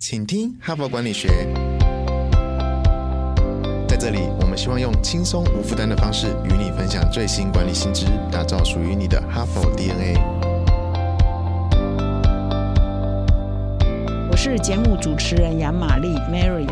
请听哈佛管理学。在这里，我们希望用轻松无负担的方式与你分享最新管理新知，打造属于你的哈佛 DNA。我是节目主持人杨玛丽 Mary。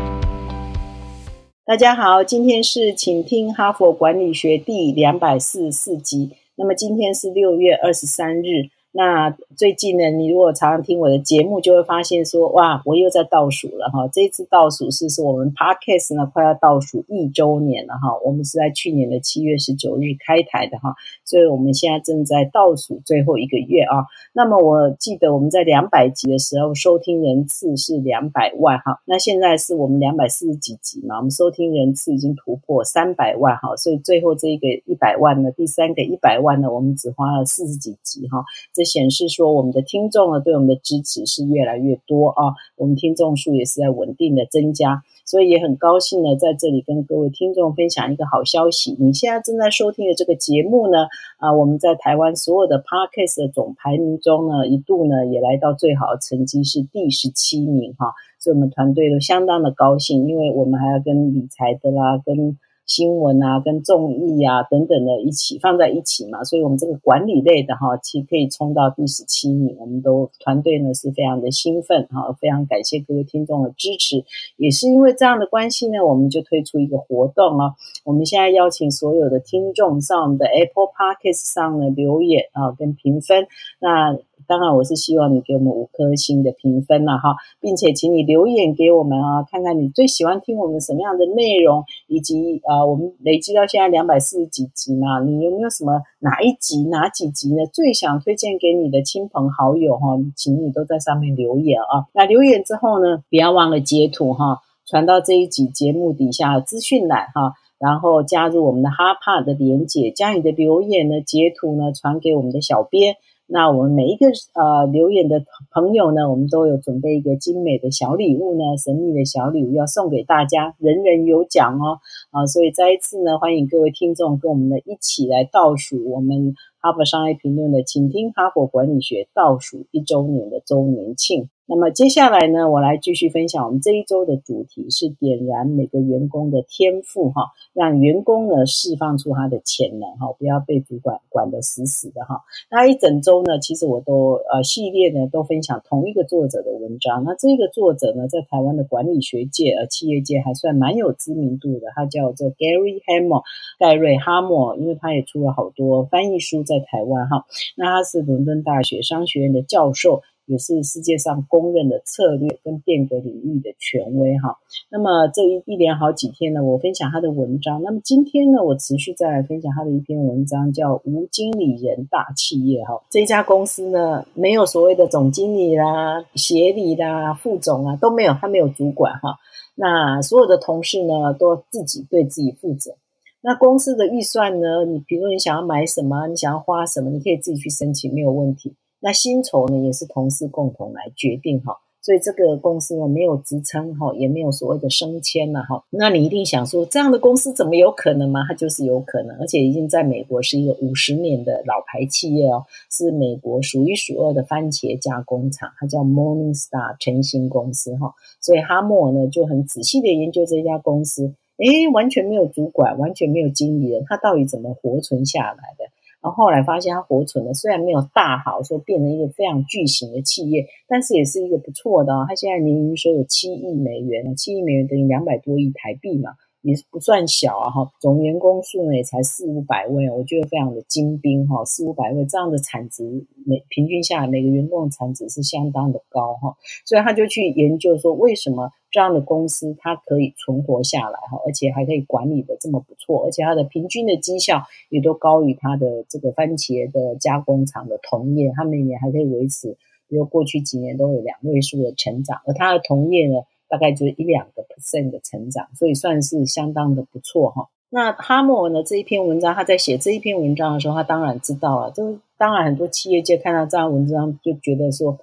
大家好，今天是请听哈佛管理学第两百四十四集。那么今天是六月二十三日。那最近呢，你如果常常听我的节目，就会发现说，哇，我又在倒数了哈。这次倒数是是我们 Podcast 呢快要倒数一周年了哈。我们是在去年的七月十九日开台的哈，所以我们现在正在倒数最后一个月啊。那么我记得我们在两百集的时候，收听人次是两百万哈。那现在是我们两百四十几集嘛，我们收听人次已经突破三百万哈。所以最后这一个一百万呢，第三个一百万呢，我们只花了四十几集哈。这显示说，我们的听众呢对我们的支持是越来越多啊，我们听众数也是在稳定的增加，所以也很高兴呢，在这里跟各位听众分享一个好消息。你现在正在收听的这个节目呢，啊，我们在台湾所有的 Podcast 的总排名中呢，一度呢也来到最好的成绩是第十七名哈，所以我们团队都相当的高兴，因为我们还要跟理财的啦，跟新闻啊，跟综艺啊等等的一起放在一起嘛，所以我们这个管理类的哈，其实可以冲到第十七名，我们都团队呢是非常的兴奋哈，非常感谢各位听众的支持，也是因为这样的关系呢，我们就推出一个活动啊，我们现在邀请所有的听众上我们的 Apple Podcast 上呢留言啊跟评分，那。当然，我是希望你给我们五颗星的评分了哈，并且请你留言给我们啊，看看你最喜欢听我们什么样的内容，以及啊，我们累积到现在两百四十几集嘛，你有没有什么哪一集哪几集呢？最想推荐给你的亲朋好友哈，请你都在上面留言啊。那留言之后呢，不要忘了截图哈，传到这一集节目底下资讯栏哈，然后加入我们的哈帕的连结，将你的留言呢截图呢传给我们的小编。那我们每一个呃留言的朋友呢，我们都有准备一个精美的小礼物呢，神秘的小礼物要送给大家，人人有奖哦啊！所以再一次呢，欢迎各位听众跟我们呢一起来倒数我们哈佛商业评论的，请听哈佛管理学倒数一周年的周年庆。那么接下来呢，我来继续分享我们这一周的主题是点燃每个员工的天赋哈，让员工呢释放出他的潜能哈，不要被主管管得死死的哈。那一整周呢，其实我都呃系列呢都分享同一个作者的文章。那这个作者呢，在台湾的管理学界呃企业界还算蛮有知名度的，他叫做 Gary Hamel 盖瑞哈默，因为他也出了好多翻译书在台湾哈。那他是伦敦大学商学院的教授。也是世界上公认的策略跟变革领域的权威哈。那么这一一连好几天呢，我分享他的文章。那么今天呢，我持续再来分享他的一篇文章，叫《无经理人大企业》哈。这家公司呢，没有所谓的总经理啦、协理啦、副总啊都没有，他没有主管哈。那所有的同事呢，都自己对自己负责。那公司的预算呢，你比如说你想要买什么，你想要花什么，你可以自己去申请，没有问题。那薪酬呢，也是同事共同来决定哈，所以这个公司呢没有职称哈，也没有所谓的升迁了哈。那你一定想说，这样的公司怎么有可能吗？它就是有可能，而且已经在美国是一个五十年的老牌企业哦，是美国数一数二的番茄加工厂，它叫 Morningstar 晨星公司哈。所以哈默呢就很仔细的研究这家公司，诶，完全没有主管，完全没有经理人，他到底怎么活存下来的？后来发现它活存了虽然没有大好，说变成一个非常巨型的企业，但是也是一个不错的。它现在年营收有七亿美元，七亿美元等于两百多亿台币嘛。也不算小啊哈，总员工数呢也才四五百位，我觉得非常的精兵哈，四五百位这样的产值，每平均下来每个员工的产值是相当的高哈，所以他就去研究说为什么这样的公司它可以存活下来哈，而且还可以管理的这么不错，而且它的平均的绩效也都高于它的这个番茄的加工厂的同业，它每年还可以维持，比如过去几年都有两位数的成长，而它的同业呢？大概就是一两个 percent 的成长，所以算是相当的不错哈。那哈默呢这一篇文章，他在写这一篇文章的时候，他当然知道了，就当然很多企业界看到这样文章就觉得说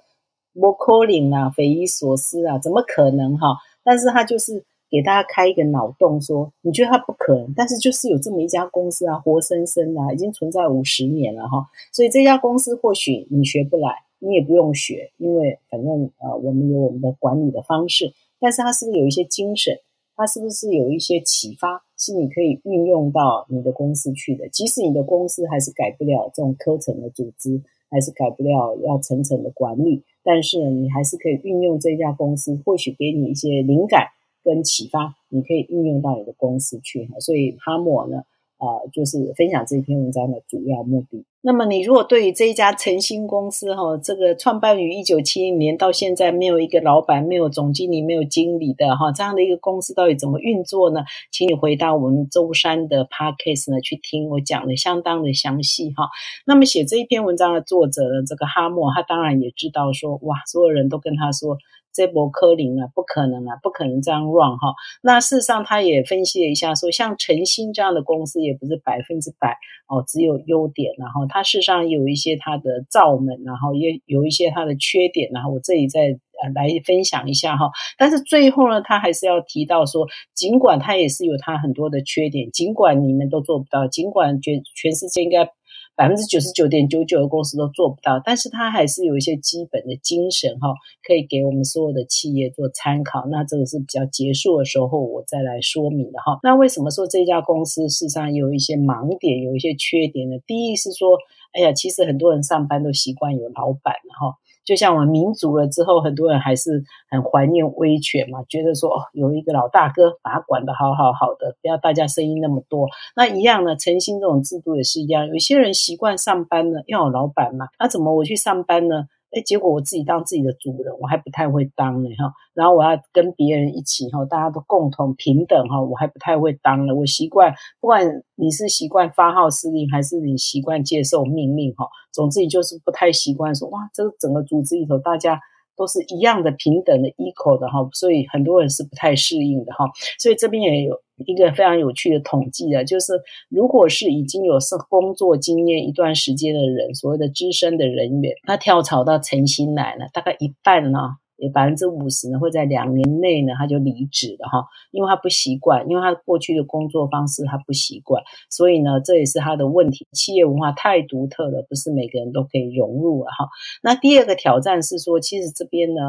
，more calling 啊，匪夷所思啊，怎么可能哈？但是他就是给大家开一个脑洞，说你觉得他不可能，但是就是有这么一家公司啊，活生生的，已经存在五十年了哈。所以这家公司或许你学不来。你也不用学，因为反正呃我们有我们的管理的方式。但是它是不是有一些精神？它是不是有一些启发，是你可以运用到你的公司去的？即使你的公司还是改不了这种科层的组织，还是改不了要层层的管理，但是呢，你还是可以运用这家公司，或许给你一些灵感跟启发，你可以运用到你的公司去。所以哈默呢？啊，就是分享这篇文章的主要目的。那么，你如果对于这一家诚心公司哈，这个创办于一九七零年到现在没有一个老板、没有总经理、没有经理的哈，这样的一个公司到底怎么运作呢？请你回到我们周三的 podcast 呢去听，我讲的相当的详细哈。那么，写这一篇文章的作者呢，这个哈默，他当然也知道说，哇，所有人都跟他说。这波科林啊，不可能啊，不可能这样 run 哈。那事实上，他也分析了一下，说像晨星这样的公司也不是百分之百哦，只有优点，然后它事实上有一些它的罩门，然后也有一些它的缺点，然后我这里再呃来分享一下哈。但是最后呢，他还是要提到说，尽管它也是有它很多的缺点，尽管你们都做不到，尽管全全世界应该。百分之九十九点九九的公司都做不到，但是他还是有一些基本的精神哈，可以给我们所有的企业做参考。那这个是比较结束的时候我再来说明的哈。那为什么说这家公司事实上有一些盲点，有一些缺点呢？第一是说，哎呀，其实很多人上班都习惯有老板哈。就像我们民主了之后，很多人还是很怀念威权嘛，觉得说哦，有一个老大哥把他管得好好好的，不要大家声音那么多。那一样呢，诚心这种制度也是一样，有些人习惯上班呢要有老板嘛，那怎么我去上班呢？哎，结果我自己当自己的主人，我还不太会当呢哈。然后我要跟别人一起哈，大家都共同平等哈，我还不太会当了。我习惯，不管你是习惯发号施令，还是你习惯接受命令哈，总之你就是不太习惯说哇，这个整个组织里头大家。都是一样的平等的 equal 的哈，所以很多人是不太适应的哈。所以这边也有一个非常有趣的统计啊，就是如果是已经有是工作经验一段时间的人，所谓的资深的人员，他跳槽到诚心来了，大概一半呢。有百分之五十呢，会在两年内呢，他就离职了哈，因为他不习惯，因为他过去的工作方式他不习惯，所以呢，这也是他的问题。企业文化太独特了，不是每个人都可以融入了哈。那第二个挑战是说，其实这边呢，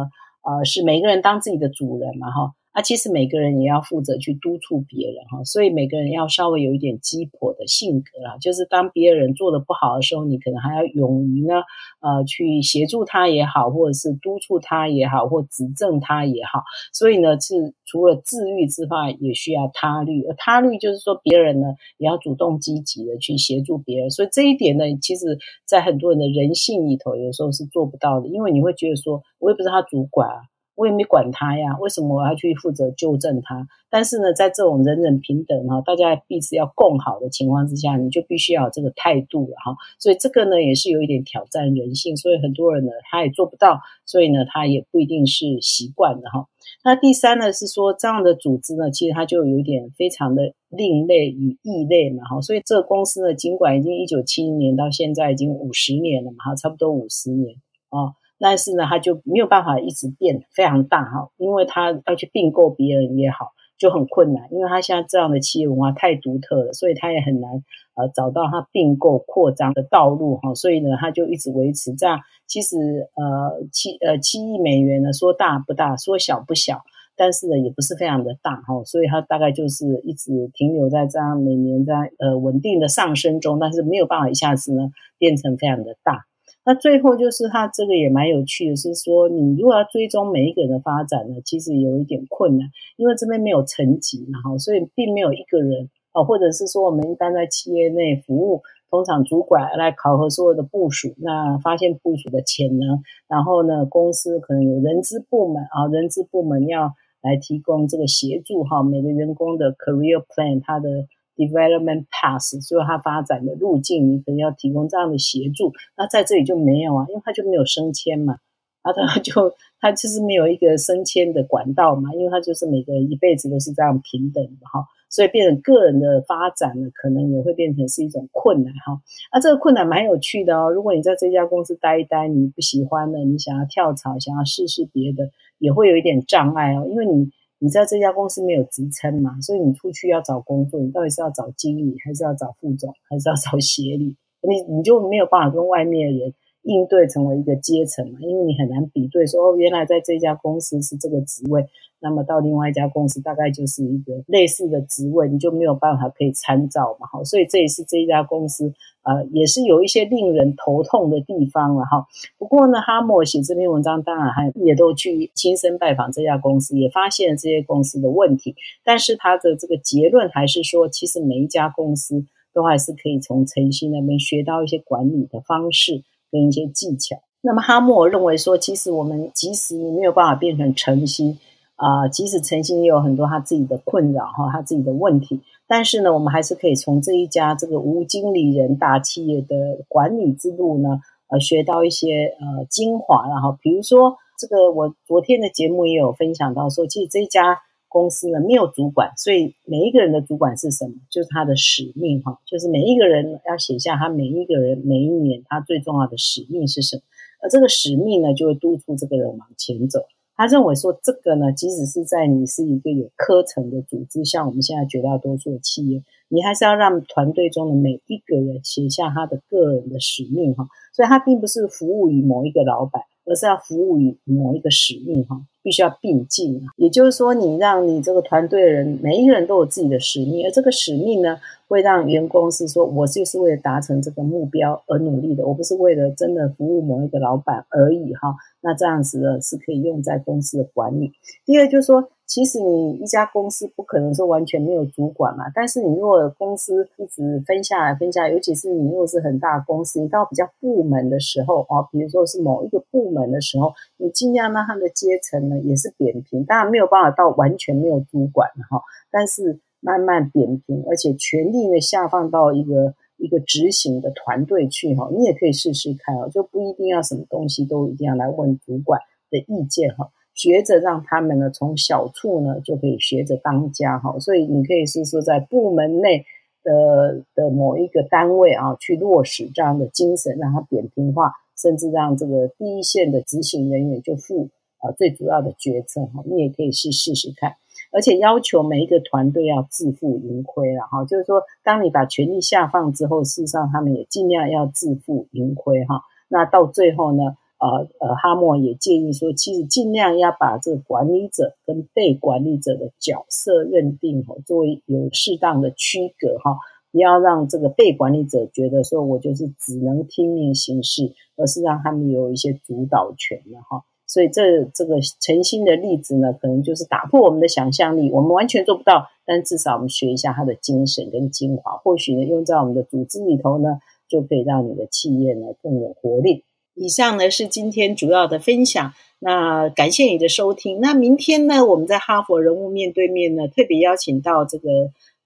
呃，是每个人当自己的主人嘛哈。那其实每个人也要负责去督促别人哈，所以每个人要稍微有一点鸡婆的性格啦，就是当别人做的不好的时候，你可能还要勇于呢，呃，去协助他也好，或者是督促他也好，或指正他也好。所以呢，是除了自律之外，也需要他律。而他律就是说，别人呢也要主动积极的去协助别人。所以这一点呢，其实在很多人的人性里头，有时候是做不到的，因为你会觉得说，我也不是他主管啊。我也没管他呀，为什么我要去负责纠正他？但是呢，在这种人人平等哈，大家彼此要共好的情况之下，你就必须要有这个态度了哈。所以这个呢，也是有一点挑战人性，所以很多人呢，他也做不到，所以呢，他也不一定是习惯的哈。那第三呢，是说这样的组织呢，其实它就有一点非常的另类与异类嘛哈。所以这个公司呢，尽管已经一九七零年到现在已经五十年了嘛，差不多五十年啊。但是呢，他就没有办法一直变非常大哈，因为他要去并购别人也好，就很困难，因为他现在这样的企业文化太独特了，所以他也很难呃找到他并购扩张的道路哈，所以呢，他就一直维持这样。其实呃七呃七亿美元呢，说大不大，说小不小，但是呢也不是非常的大哈，所以它大概就是一直停留在这样每年在呃稳定的上升中，但是没有办法一下子呢变成非常的大。那最后就是它这个也蛮有趣的，是说你如果要追踪每一个人的发展呢，其实有一点困难，因为这边没有层级嘛，哈，所以并没有一个人哦，或者是说我们一般在企业内服务，通常主管来考核所有的部署，那发现部署的潜能，然后呢，公司可能有人资部门啊，人资部门要来提供这个协助哈，每个员工的 career plan，他的。Development path，所以它发展的路径，你可能要提供这样的协助。那在这里就没有啊，因为它就没有升迁嘛，啊，它就它就是没有一个升迁的管道嘛，因为它就是每个人一辈子都是这样平等的哈，所以变成个人的发展呢，可能也会变成是一种困难哈。啊，这个困难蛮有趣的哦。如果你在这家公司待一待，你不喜欢了，你想要跳槽，想要试试别的，也会有一点障碍哦，因为你。你在这家公司没有职称嘛，所以你出去要找工作，你到底是要找经理，还是要找副总，还是要找协理？你你就没有办法跟外面的人应对成为一个阶层嘛，因为你很难比对说哦，原来在这家公司是这个职位，那么到另外一家公司大概就是一个类似的职位，你就没有办法可以参照嘛，好，所以这也是这一家公司呃，也是有一些令人头痛的地方了哈。不过呢，哈默写这篇文章，当然还也都去亲身拜访这家公司，也发现了这些公司的问题，但是他的这个结论还是说，其实每一家公司。都还是可以从晨曦那边学到一些管理的方式跟一些技巧。那么哈默认为说，其实我们即使你没有办法变成晨曦啊，即使晨曦也有很多他自己的困扰哈，他自己的问题，但是呢，我们还是可以从这一家这个无经理人大企业的管理之路呢，呃，学到一些呃精华。然后比如说这个，我昨天的节目也有分享到说，其实这一家。公司呢没有主管，所以每一个人的主管是什么？就是他的使命哈，就是每一个人要写下他每一个人每一年他最重要的使命是什么，而这个使命呢就会督促这个人往前走。他认为说这个呢，即使是在你是一个有科层的组织，像我们现在绝大多数的企业，你还是要让团队中的每一个人写下他的个人的使命哈，所以他并不是服务于某一个老板。而是要服务于某一个使命，哈，必须要并进。也就是说，你让你这个团队的人，每一个人都有自己的使命，而这个使命呢，会让员工是说，我就是为了达成这个目标而努力的，我不是为了真的服务某一个老板而已，哈。那这样子呢，是可以用在公司的管理。第二就是说。其实你一家公司不可能说完全没有主管嘛，但是你如果公司一直分下来分下来，尤其是你如果是很大公司，你到比较部门的时候啊，比如说是某一个部门的时候，你尽量让他的阶层呢也是扁平，当然没有办法到完全没有主管哈，但是慢慢扁平，而且权力呢下放到一个一个执行的团队去哈，你也可以试试看哦，就不一定要什么东西都一定要来问主管的意见哈。学着让他们呢，从小处呢就可以学着当家哈，所以你可以是说在部门内的的某一个单位啊，去落实这样的精神，让它扁平化，甚至让这个第一线的执行人员就负啊最主要的决策哈。你也可以试试试看，而且要求每一个团队要自负盈亏了哈，就是说，当你把权力下放之后，事实上他们也尽量要自负盈亏哈。那到最后呢？呃呃，哈默也建议说，其实尽量要把这个管理者跟被管理者的角色认定哈，作为有适当的区隔哈，不要让这个被管理者觉得说我就是只能听命行事，而是让他们有一些主导权的哈。所以这这个诚心的例子呢，可能就是打破我们的想象力，我们完全做不到，但至少我们学一下他的精神跟精华，或许呢用在我们的组织里头呢，就可以让你的企业呢更有活力。以上呢是今天主要的分享，那感谢你的收听。那明天呢，我们在哈佛人物面对面呢，特别邀请到这个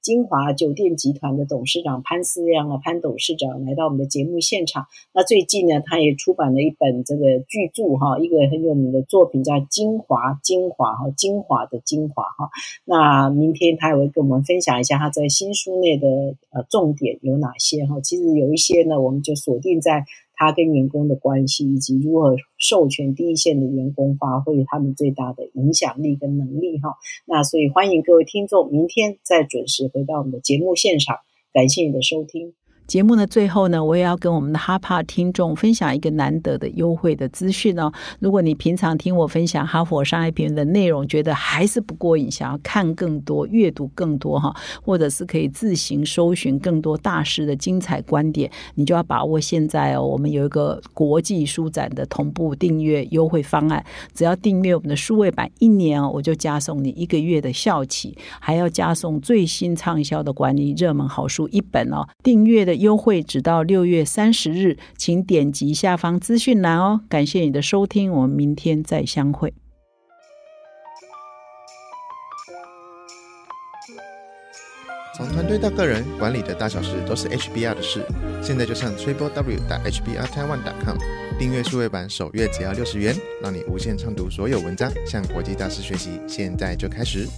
金华酒店集团的董事长潘思亮啊，潘董事长来到我们的节目现场。那最近呢，他也出版了一本这个巨著哈，一个很有名的作品叫《精华精华》哈，精华的精华哈。那明天他也会跟我们分享一下他在新书内的呃重点有哪些哈。其实有一些呢，我们就锁定在。他跟员工的关系，以及如何授权第一线的员工发挥他们最大的影响力跟能力哈。那所以欢迎各位听众明天再准时回到我们的节目现场，感谢你的收听。节目的最后呢，我也要跟我们的哈帕听众分享一个难得的优惠的资讯哦。如果你平常听我分享哈佛商业评论的内容，觉得还是不过瘾，想要看更多、阅读更多哈，或者是可以自行搜寻更多大师的精彩观点，你就要把握现在哦。我们有一个国际书展的同步订阅优惠方案，只要订阅我们的数位版一年哦，我就加送你一个月的校企，还要加送最新畅销的管理热门好书一本哦。订阅的。优惠直到六月三十日，请点击下方资讯栏哦。感谢你的收听，我们明天再相会。从团队到个人，管理的大小事都是 HBR 的事。现在就上 triple w 打 hbr taiwan com 订阅数位版，首月只要六十元，让你无限畅读所有文章，向国际大师学习。现在就开始。